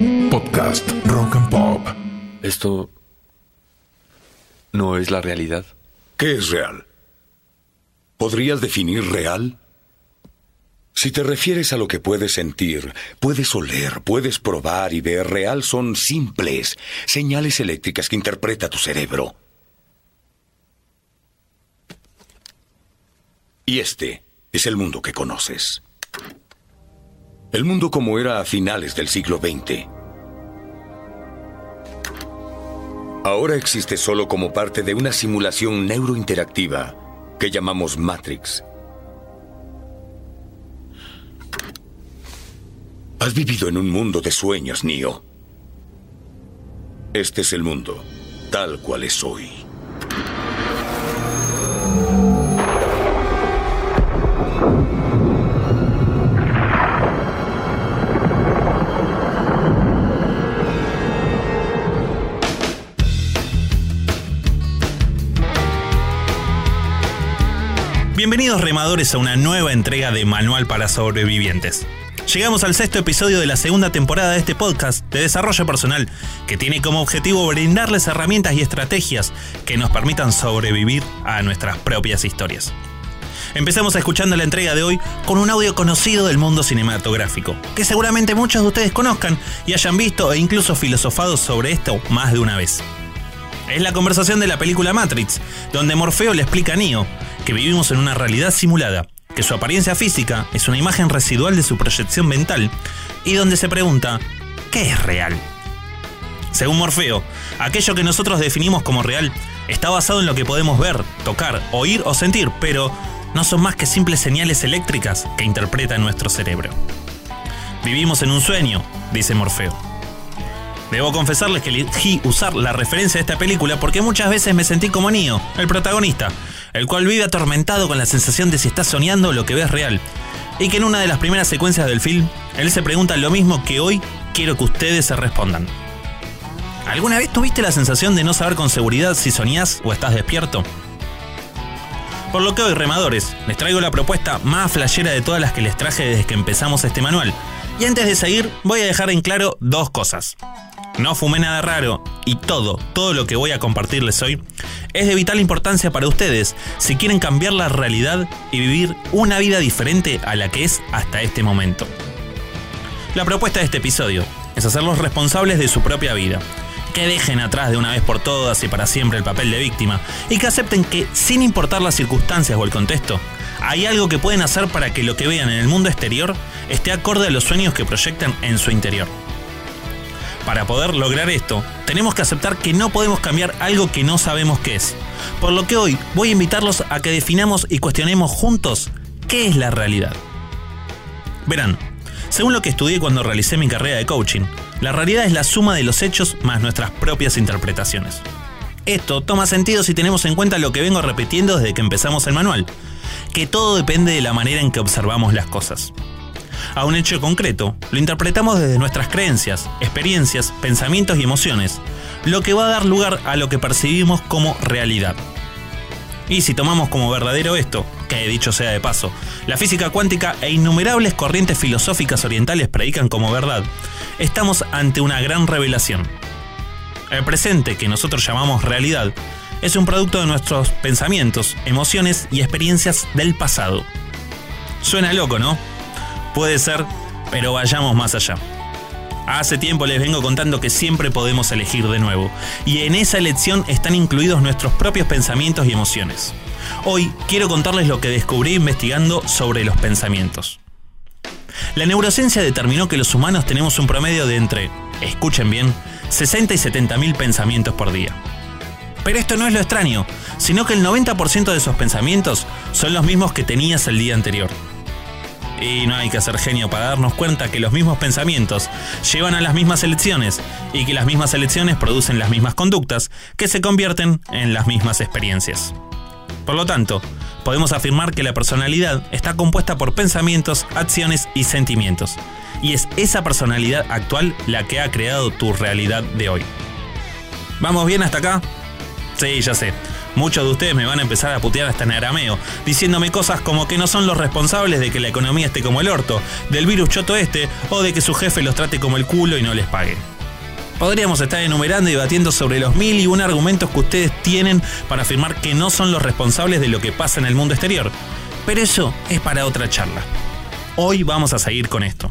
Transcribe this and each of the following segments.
Podcast Rock and Pop. Esto no es la realidad. ¿Qué es real? ¿Podrías definir real? Si te refieres a lo que puedes sentir, puedes oler, puedes probar y ver, real son simples señales eléctricas que interpreta tu cerebro. Y este es el mundo que conoces. El mundo como era a finales del siglo XX. Ahora existe solo como parte de una simulación neurointeractiva que llamamos Matrix. Has vivido en un mundo de sueños, Neo. Este es el mundo, tal cual es hoy. Bienvenidos remadores a una nueva entrega de Manual para Sobrevivientes. Llegamos al sexto episodio de la segunda temporada de este podcast de desarrollo personal, que tiene como objetivo brindarles herramientas y estrategias que nos permitan sobrevivir a nuestras propias historias. Empezamos escuchando la entrega de hoy con un audio conocido del mundo cinematográfico, que seguramente muchos de ustedes conozcan y hayan visto e incluso filosofado sobre esto más de una vez. Es la conversación de la película Matrix, donde Morfeo le explica a Neo que vivimos en una realidad simulada, que su apariencia física es una imagen residual de su proyección mental, y donde se pregunta, ¿qué es real? Según Morfeo, aquello que nosotros definimos como real está basado en lo que podemos ver, tocar, oír o sentir, pero no son más que simples señales eléctricas que interpreta nuestro cerebro. Vivimos en un sueño, dice Morfeo. Debo confesarles que elegí usar la referencia de esta película porque muchas veces me sentí como Neo, el protagonista, el cual vive atormentado con la sensación de si está soñando lo que ve es real. Y que en una de las primeras secuencias del film, él se pregunta lo mismo que hoy quiero que ustedes se respondan. ¿Alguna vez tuviste la sensación de no saber con seguridad si soñás o estás despierto? Por lo que hoy, remadores, les traigo la propuesta más flashera de todas las que les traje desde que empezamos este manual. Y antes de seguir, voy a dejar en claro dos cosas. No fumé nada raro y todo, todo lo que voy a compartirles hoy es de vital importancia para ustedes si quieren cambiar la realidad y vivir una vida diferente a la que es hasta este momento. La propuesta de este episodio es hacerlos responsables de su propia vida, que dejen atrás de una vez por todas y para siempre el papel de víctima y que acepten que, sin importar las circunstancias o el contexto, hay algo que pueden hacer para que lo que vean en el mundo exterior esté acorde a los sueños que proyectan en su interior. Para poder lograr esto, tenemos que aceptar que no podemos cambiar algo que no sabemos qué es. Por lo que hoy voy a invitarlos a que definamos y cuestionemos juntos qué es la realidad. Verán, según lo que estudié cuando realicé mi carrera de coaching, la realidad es la suma de los hechos más nuestras propias interpretaciones. Esto toma sentido si tenemos en cuenta lo que vengo repitiendo desde que empezamos el manual, que todo depende de la manera en que observamos las cosas a un hecho concreto, lo interpretamos desde nuestras creencias, experiencias, pensamientos y emociones, lo que va a dar lugar a lo que percibimos como realidad. Y si tomamos como verdadero esto, que dicho sea de paso, la física cuántica e innumerables corrientes filosóficas orientales predican como verdad, estamos ante una gran revelación. El presente, que nosotros llamamos realidad, es un producto de nuestros pensamientos, emociones y experiencias del pasado. Suena loco, ¿no? Puede ser, pero vayamos más allá. Hace tiempo les vengo contando que siempre podemos elegir de nuevo, y en esa elección están incluidos nuestros propios pensamientos y emociones. Hoy quiero contarles lo que descubrí investigando sobre los pensamientos. La neurociencia determinó que los humanos tenemos un promedio de entre, escuchen bien, 60 y 70 mil pensamientos por día. Pero esto no es lo extraño, sino que el 90% de esos pensamientos son los mismos que tenías el día anterior. Y no hay que ser genio para darnos cuenta que los mismos pensamientos llevan a las mismas elecciones y que las mismas elecciones producen las mismas conductas que se convierten en las mismas experiencias. Por lo tanto, podemos afirmar que la personalidad está compuesta por pensamientos, acciones y sentimientos. Y es esa personalidad actual la que ha creado tu realidad de hoy. ¿Vamos bien hasta acá? Sí, ya sé. Muchos de ustedes me van a empezar a putear hasta en arameo, diciéndome cosas como que no son los responsables de que la economía esté como el orto, del virus choto este o de que su jefe los trate como el culo y no les pague. Podríamos estar enumerando y debatiendo sobre los mil y un argumentos que ustedes tienen para afirmar que no son los responsables de lo que pasa en el mundo exterior. Pero eso es para otra charla. Hoy vamos a seguir con esto.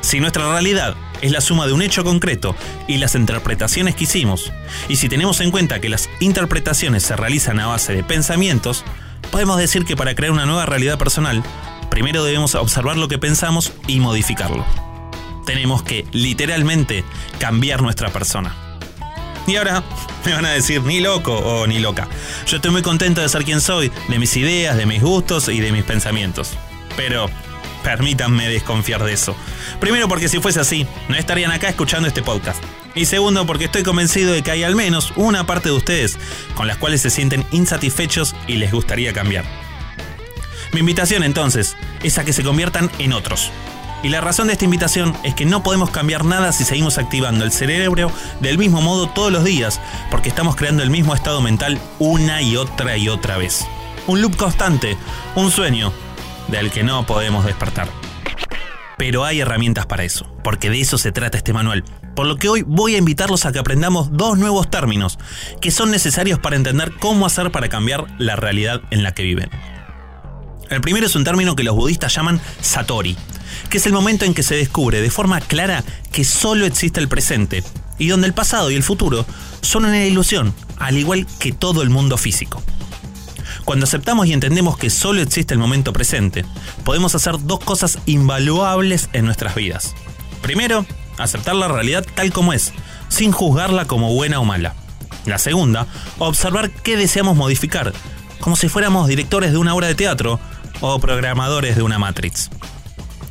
Si nuestra realidad es la suma de un hecho concreto y las interpretaciones que hicimos, y si tenemos en cuenta que las interpretaciones se realizan a base de pensamientos, podemos decir que para crear una nueva realidad personal, primero debemos observar lo que pensamos y modificarlo. Tenemos que literalmente cambiar nuestra persona. Y ahora me van a decir ni loco o ni loca. Yo estoy muy contento de ser quien soy, de mis ideas, de mis gustos y de mis pensamientos. Pero permítanme desconfiar de eso. Primero porque si fuese así, no estarían acá escuchando este podcast. Y segundo porque estoy convencido de que hay al menos una parte de ustedes con las cuales se sienten insatisfechos y les gustaría cambiar. Mi invitación entonces es a que se conviertan en otros. Y la razón de esta invitación es que no podemos cambiar nada si seguimos activando el cerebro del mismo modo todos los días, porque estamos creando el mismo estado mental una y otra y otra vez. Un loop constante, un sueño, del que no podemos despertar. Pero hay herramientas para eso, porque de eso se trata este manual. Por lo que hoy voy a invitarlos a que aprendamos dos nuevos términos que son necesarios para entender cómo hacer para cambiar la realidad en la que viven. El primero es un término que los budistas llaman satori, que es el momento en que se descubre de forma clara que solo existe el presente y donde el pasado y el futuro son una ilusión, al igual que todo el mundo físico. Cuando aceptamos y entendemos que solo existe el momento presente, podemos hacer dos cosas invaluables en nuestras vidas. Primero, aceptar la realidad tal como es, sin juzgarla como buena o mala. La segunda, observar qué deseamos modificar, como si fuéramos directores de una obra de teatro o programadores de una Matrix.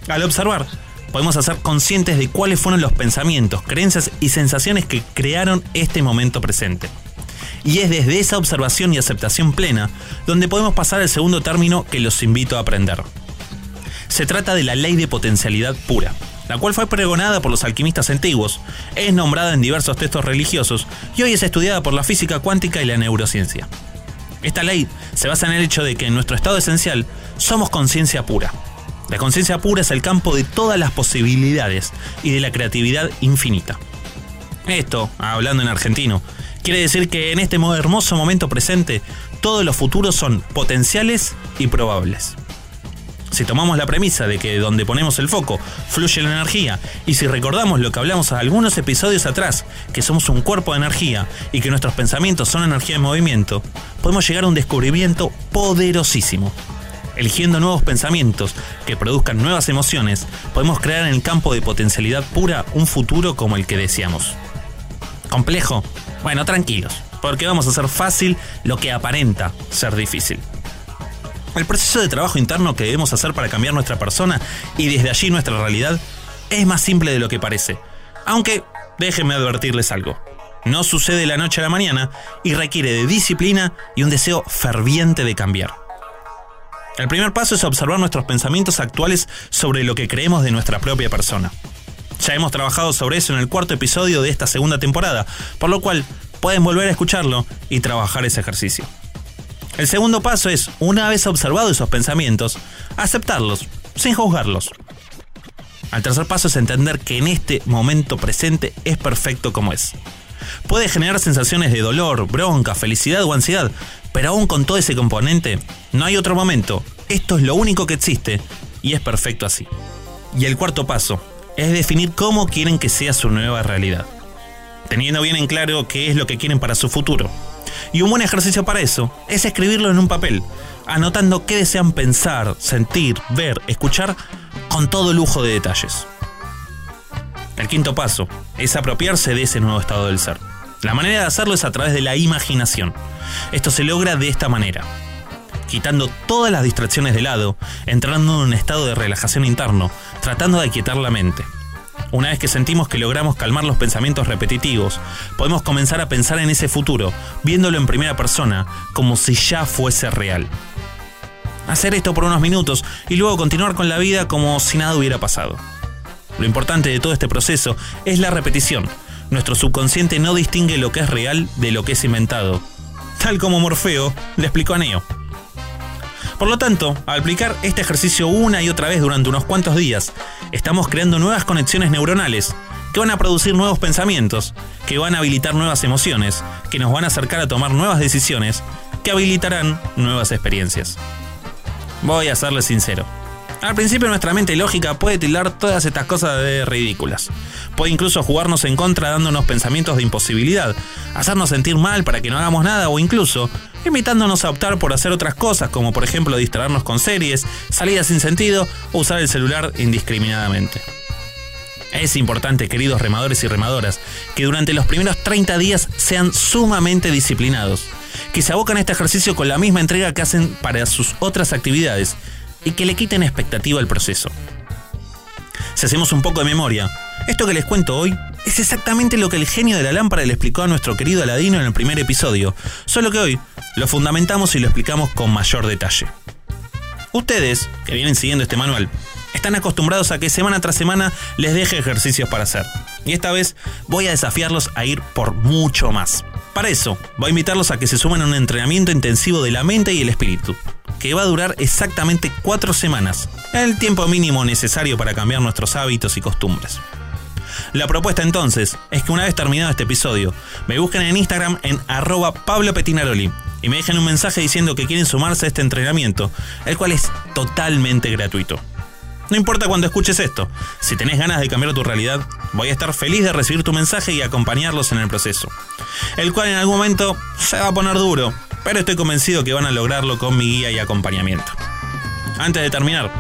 Al observar, podemos hacer conscientes de cuáles fueron los pensamientos, creencias y sensaciones que crearon este momento presente. Y es desde esa observación y aceptación plena donde podemos pasar al segundo término que los invito a aprender. Se trata de la ley de potencialidad pura, la cual fue pregonada por los alquimistas antiguos, es nombrada en diversos textos religiosos y hoy es estudiada por la física cuántica y la neurociencia. Esta ley se basa en el hecho de que en nuestro estado esencial somos conciencia pura. La conciencia pura es el campo de todas las posibilidades y de la creatividad infinita. Esto, hablando en argentino, Quiere decir que en este hermoso momento presente, todos los futuros son potenciales y probables. Si tomamos la premisa de que donde ponemos el foco fluye la energía, y si recordamos lo que hablamos algunos episodios atrás, que somos un cuerpo de energía y que nuestros pensamientos son energía en movimiento, podemos llegar a un descubrimiento poderosísimo. Eligiendo nuevos pensamientos que produzcan nuevas emociones, podemos crear en el campo de potencialidad pura un futuro como el que deseamos. ¿Complejo? Bueno, tranquilos, porque vamos a hacer fácil lo que aparenta ser difícil. El proceso de trabajo interno que debemos hacer para cambiar nuestra persona y desde allí nuestra realidad es más simple de lo que parece. Aunque déjenme advertirles algo. No sucede de la noche a la mañana y requiere de disciplina y un deseo ferviente de cambiar. El primer paso es observar nuestros pensamientos actuales sobre lo que creemos de nuestra propia persona. Ya hemos trabajado sobre eso en el cuarto episodio de esta segunda temporada, por lo cual pueden volver a escucharlo y trabajar ese ejercicio. El segundo paso es, una vez observado esos pensamientos, aceptarlos, sin juzgarlos. El tercer paso es entender que en este momento presente es perfecto como es. Puede generar sensaciones de dolor, bronca, felicidad o ansiedad, pero aún con todo ese componente, no hay otro momento. Esto es lo único que existe y es perfecto así. Y el cuarto paso, es definir cómo quieren que sea su nueva realidad, teniendo bien en claro qué es lo que quieren para su futuro. Y un buen ejercicio para eso es escribirlo en un papel, anotando qué desean pensar, sentir, ver, escuchar con todo lujo de detalles. El quinto paso es apropiarse de ese nuevo estado del ser. La manera de hacerlo es a través de la imaginación. Esto se logra de esta manera quitando todas las distracciones de lado, entrando en un estado de relajación interno, tratando de aquietar la mente. Una vez que sentimos que logramos calmar los pensamientos repetitivos, podemos comenzar a pensar en ese futuro, viéndolo en primera persona, como si ya fuese real. Hacer esto por unos minutos y luego continuar con la vida como si nada hubiera pasado. Lo importante de todo este proceso es la repetición. Nuestro subconsciente no distingue lo que es real de lo que es inventado, tal como Morfeo le explicó a Neo. Por lo tanto, al aplicar este ejercicio una y otra vez durante unos cuantos días, estamos creando nuevas conexiones neuronales que van a producir nuevos pensamientos, que van a habilitar nuevas emociones, que nos van a acercar a tomar nuevas decisiones, que habilitarán nuevas experiencias. Voy a serles sincero. Al principio nuestra mente lógica puede tildar todas estas cosas de ridículas. Puede incluso jugarnos en contra dándonos pensamientos de imposibilidad, hacernos sentir mal para que no hagamos nada o incluso invitándonos a optar por hacer otras cosas como por ejemplo distraernos con series, salidas sin sentido o usar el celular indiscriminadamente. Es importante, queridos remadores y remadoras, que durante los primeros 30 días sean sumamente disciplinados, que se abocan a este ejercicio con la misma entrega que hacen para sus otras actividades y que le quiten expectativa al proceso. Si hacemos un poco de memoria, esto que les cuento hoy es exactamente lo que el genio de la lámpara le explicó a nuestro querido Aladino en el primer episodio, solo que hoy lo fundamentamos y lo explicamos con mayor detalle. Ustedes, que vienen siguiendo este manual, están acostumbrados a que semana tras semana les deje ejercicios para hacer. Y esta vez voy a desafiarlos a ir por mucho más. Para eso, voy a invitarlos a que se sumen a un entrenamiento intensivo de la mente y el espíritu, que va a durar exactamente cuatro semanas, el tiempo mínimo necesario para cambiar nuestros hábitos y costumbres. La propuesta entonces es que una vez terminado este episodio, me busquen en Instagram en arroba Pablo Petinaroli y me dejen un mensaje diciendo que quieren sumarse a este entrenamiento, el cual es totalmente gratuito. No importa cuando escuches esto, si tenés ganas de cambiar tu realidad, voy a estar feliz de recibir tu mensaje y acompañarlos en el proceso, el cual en algún momento se va a poner duro, pero estoy convencido que van a lograrlo con mi guía y acompañamiento. Antes de terminar,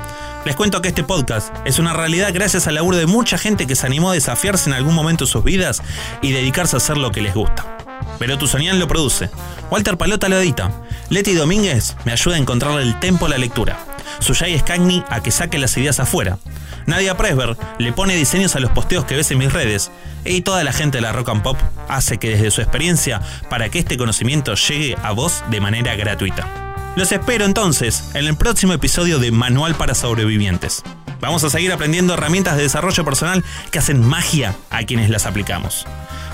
les cuento que este podcast es una realidad gracias al laburo de mucha gente que se animó a desafiarse en algún momento de sus vidas y dedicarse a hacer lo que les gusta. Pero Tuzanian lo produce, Walter Palota lo edita, Leti Domínguez me ayuda a encontrar el tempo a la lectura, Suyay Scagni a que saque las ideas afuera, Nadia Presber le pone diseños a los posteos que ves en mis redes, y toda la gente de la Rock and Pop hace que desde su experiencia para que este conocimiento llegue a vos de manera gratuita. Los espero entonces en el próximo episodio de Manual para Sobrevivientes. Vamos a seguir aprendiendo herramientas de desarrollo personal que hacen magia a quienes las aplicamos.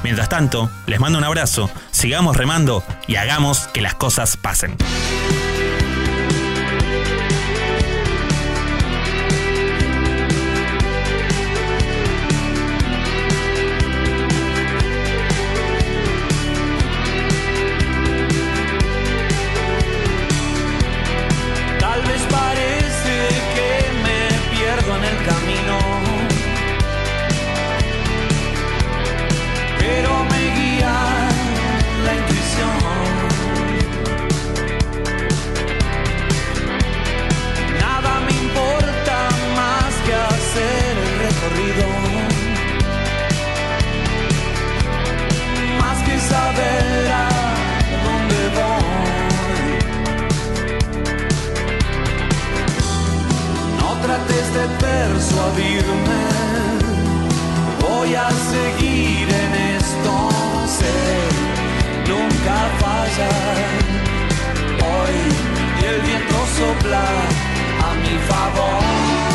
Mientras tanto, les mando un abrazo, sigamos remando y hagamos que las cosas pasen. De persuadirme, voy a seguir en esto, sé, nunca fallar. Hoy y el viento sopla a mi favor.